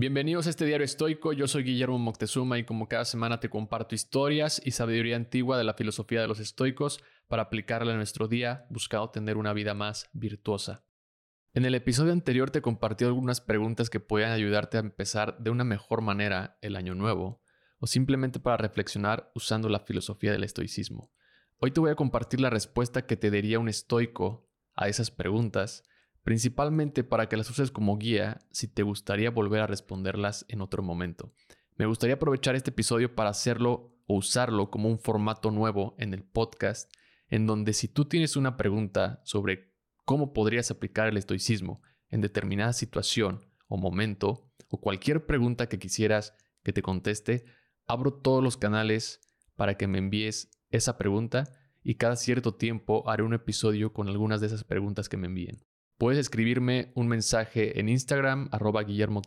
Bienvenidos a este diario estoico, yo soy Guillermo Moctezuma y como cada semana te comparto historias y sabiduría antigua de la filosofía de los estoicos para aplicarla en nuestro día buscando tener una vida más virtuosa. En el episodio anterior te compartí algunas preguntas que puedan ayudarte a empezar de una mejor manera el año nuevo o simplemente para reflexionar usando la filosofía del estoicismo. Hoy te voy a compartir la respuesta que te daría un estoico a esas preguntas principalmente para que las uses como guía si te gustaría volver a responderlas en otro momento. Me gustaría aprovechar este episodio para hacerlo o usarlo como un formato nuevo en el podcast, en donde si tú tienes una pregunta sobre cómo podrías aplicar el estoicismo en determinada situación o momento, o cualquier pregunta que quisieras que te conteste, abro todos los canales para que me envíes esa pregunta y cada cierto tiempo haré un episodio con algunas de esas preguntas que me envíen. Puedes escribirme un mensaje en Instagram, arroba Guillermo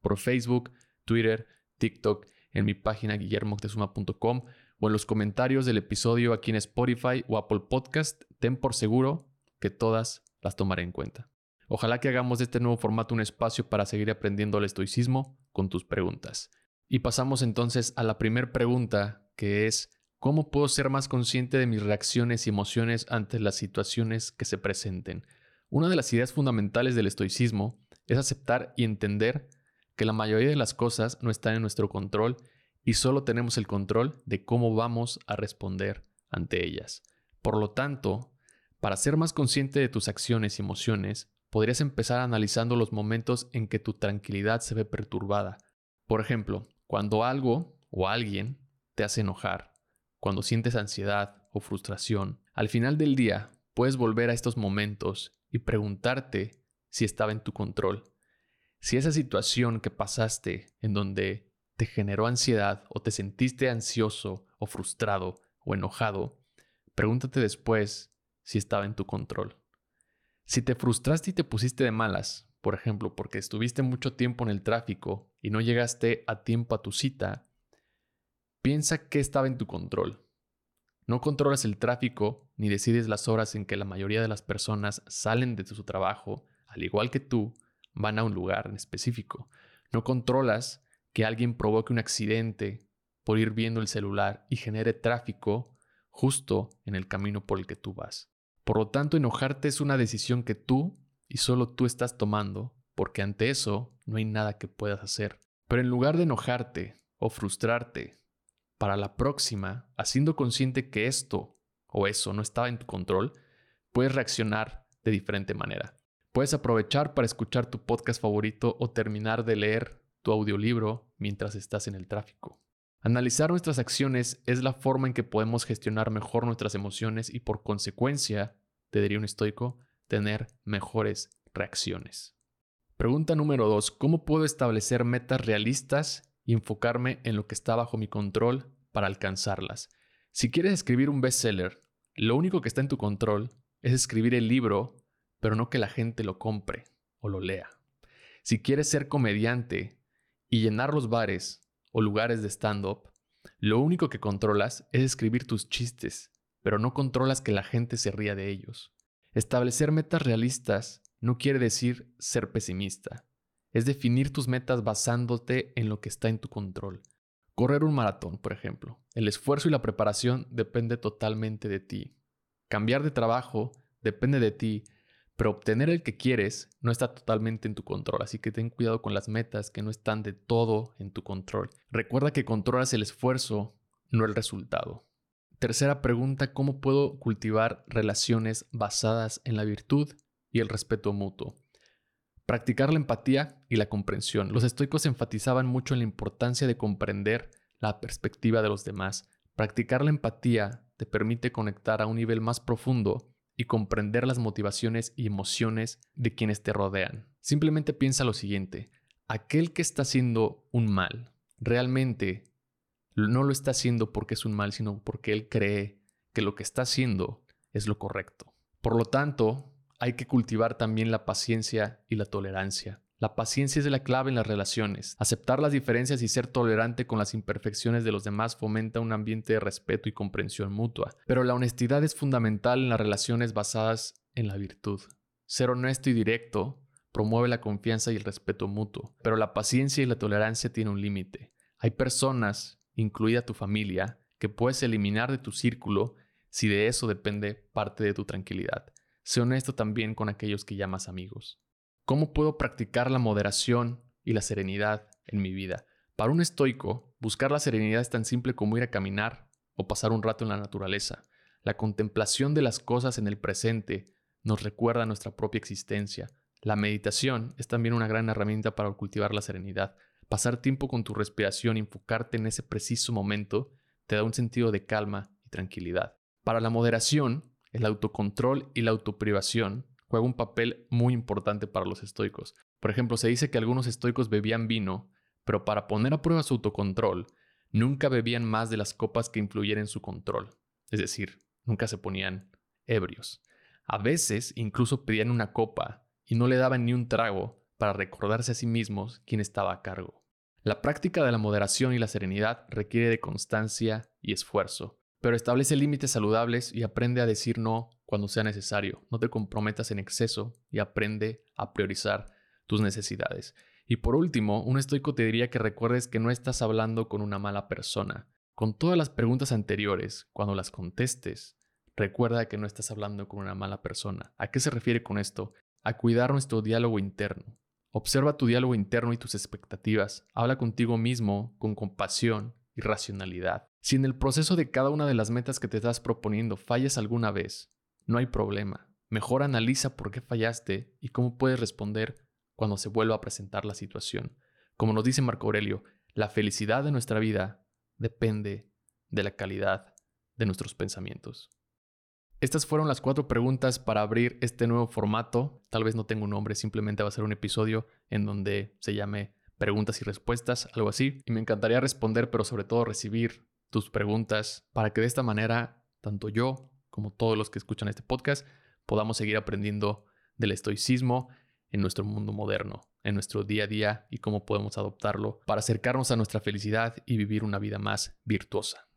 por Facebook, Twitter, TikTok, en mi página guillermoctezuma.com o en los comentarios del episodio aquí en Spotify o Apple Podcast. Ten por seguro que todas las tomaré en cuenta. Ojalá que hagamos de este nuevo formato un espacio para seguir aprendiendo el estoicismo con tus preguntas. Y pasamos entonces a la primera pregunta, que es, ¿cómo puedo ser más consciente de mis reacciones y emociones ante las situaciones que se presenten? Una de las ideas fundamentales del estoicismo es aceptar y entender que la mayoría de las cosas no están en nuestro control y solo tenemos el control de cómo vamos a responder ante ellas. Por lo tanto, para ser más consciente de tus acciones y emociones, podrías empezar analizando los momentos en que tu tranquilidad se ve perturbada. Por ejemplo, cuando algo o alguien te hace enojar, cuando sientes ansiedad o frustración, al final del día puedes volver a estos momentos y preguntarte si estaba en tu control. Si esa situación que pasaste en donde te generó ansiedad o te sentiste ansioso o frustrado o enojado, pregúntate después si estaba en tu control. Si te frustraste y te pusiste de malas, por ejemplo, porque estuviste mucho tiempo en el tráfico y no llegaste a tiempo a tu cita, piensa qué estaba en tu control. No controlas el tráfico ni decides las horas en que la mayoría de las personas salen de su trabajo, al igual que tú, van a un lugar en específico. No controlas que alguien provoque un accidente por ir viendo el celular y genere tráfico justo en el camino por el que tú vas. Por lo tanto, enojarte es una decisión que tú y solo tú estás tomando, porque ante eso no hay nada que puedas hacer. Pero en lugar de enojarte o frustrarte para la próxima, haciendo consciente que esto o eso no estaba en tu control, puedes reaccionar de diferente manera. Puedes aprovechar para escuchar tu podcast favorito o terminar de leer tu audiolibro mientras estás en el tráfico. Analizar nuestras acciones es la forma en que podemos gestionar mejor nuestras emociones y por consecuencia, te diría un estoico, tener mejores reacciones. Pregunta número 2. ¿Cómo puedo establecer metas realistas y enfocarme en lo que está bajo mi control para alcanzarlas. Si quieres escribir un bestseller, lo único que está en tu control es escribir el libro, pero no que la gente lo compre o lo lea. Si quieres ser comediante y llenar los bares o lugares de stand-up, lo único que controlas es escribir tus chistes, pero no controlas que la gente se ría de ellos. Establecer metas realistas no quiere decir ser pesimista es definir tus metas basándote en lo que está en tu control. Correr un maratón, por ejemplo. El esfuerzo y la preparación depende totalmente de ti. Cambiar de trabajo depende de ti, pero obtener el que quieres no está totalmente en tu control, así que ten cuidado con las metas que no están de todo en tu control. Recuerda que controlas el esfuerzo, no el resultado. Tercera pregunta, ¿cómo puedo cultivar relaciones basadas en la virtud y el respeto mutuo? Practicar la empatía y la comprensión. Los estoicos enfatizaban mucho en la importancia de comprender la perspectiva de los demás. Practicar la empatía te permite conectar a un nivel más profundo y comprender las motivaciones y emociones de quienes te rodean. Simplemente piensa lo siguiente, aquel que está haciendo un mal, realmente no lo está haciendo porque es un mal, sino porque él cree que lo que está haciendo es lo correcto. Por lo tanto, hay que cultivar también la paciencia y la tolerancia. La paciencia es la clave en las relaciones. Aceptar las diferencias y ser tolerante con las imperfecciones de los demás fomenta un ambiente de respeto y comprensión mutua. Pero la honestidad es fundamental en las relaciones basadas en la virtud. Ser honesto y directo promueve la confianza y el respeto mutuo, pero la paciencia y la tolerancia tienen un límite. Hay personas, incluida tu familia, que puedes eliminar de tu círculo si de eso depende parte de tu tranquilidad. Sé honesto también con aquellos que llamas amigos. ¿Cómo puedo practicar la moderación y la serenidad en mi vida? Para un estoico, buscar la serenidad es tan simple como ir a caminar o pasar un rato en la naturaleza. La contemplación de las cosas en el presente nos recuerda nuestra propia existencia. La meditación es también una gran herramienta para cultivar la serenidad. Pasar tiempo con tu respiración y enfocarte en ese preciso momento te da un sentido de calma y tranquilidad. Para la moderación, el autocontrol y la autoprivación juegan un papel muy importante para los estoicos. Por ejemplo, se dice que algunos estoicos bebían vino, pero para poner a prueba su autocontrol, nunca bebían más de las copas que influyeran en su control. Es decir, nunca se ponían ebrios. A veces incluso pedían una copa y no le daban ni un trago para recordarse a sí mismos quién estaba a cargo. La práctica de la moderación y la serenidad requiere de constancia y esfuerzo, pero establece límites saludables y aprende a decir no cuando sea necesario. No te comprometas en exceso y aprende a priorizar tus necesidades. Y por último, un estoico te diría que recuerdes que no estás hablando con una mala persona. Con todas las preguntas anteriores, cuando las contestes, recuerda que no estás hablando con una mala persona. ¿A qué se refiere con esto? A cuidar nuestro diálogo interno. Observa tu diálogo interno y tus expectativas. Habla contigo mismo con compasión y racionalidad. Si en el proceso de cada una de las metas que te estás proponiendo fallas alguna vez, no hay problema. Mejor analiza por qué fallaste y cómo puedes responder cuando se vuelva a presentar la situación. Como nos dice Marco Aurelio, la felicidad de nuestra vida depende de la calidad de nuestros pensamientos. Estas fueron las cuatro preguntas para abrir este nuevo formato. Tal vez no tenga un nombre, simplemente va a ser un episodio en donde se llame preguntas y respuestas, algo así. Y me encantaría responder, pero sobre todo recibir tus preguntas para que de esta manera, tanto yo como todos los que escuchan este podcast, podamos seguir aprendiendo del estoicismo en nuestro mundo moderno, en nuestro día a día y cómo podemos adoptarlo para acercarnos a nuestra felicidad y vivir una vida más virtuosa.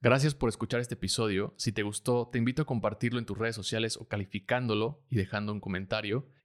Gracias por escuchar este episodio. Si te gustó, te invito a compartirlo en tus redes sociales o calificándolo y dejando un comentario.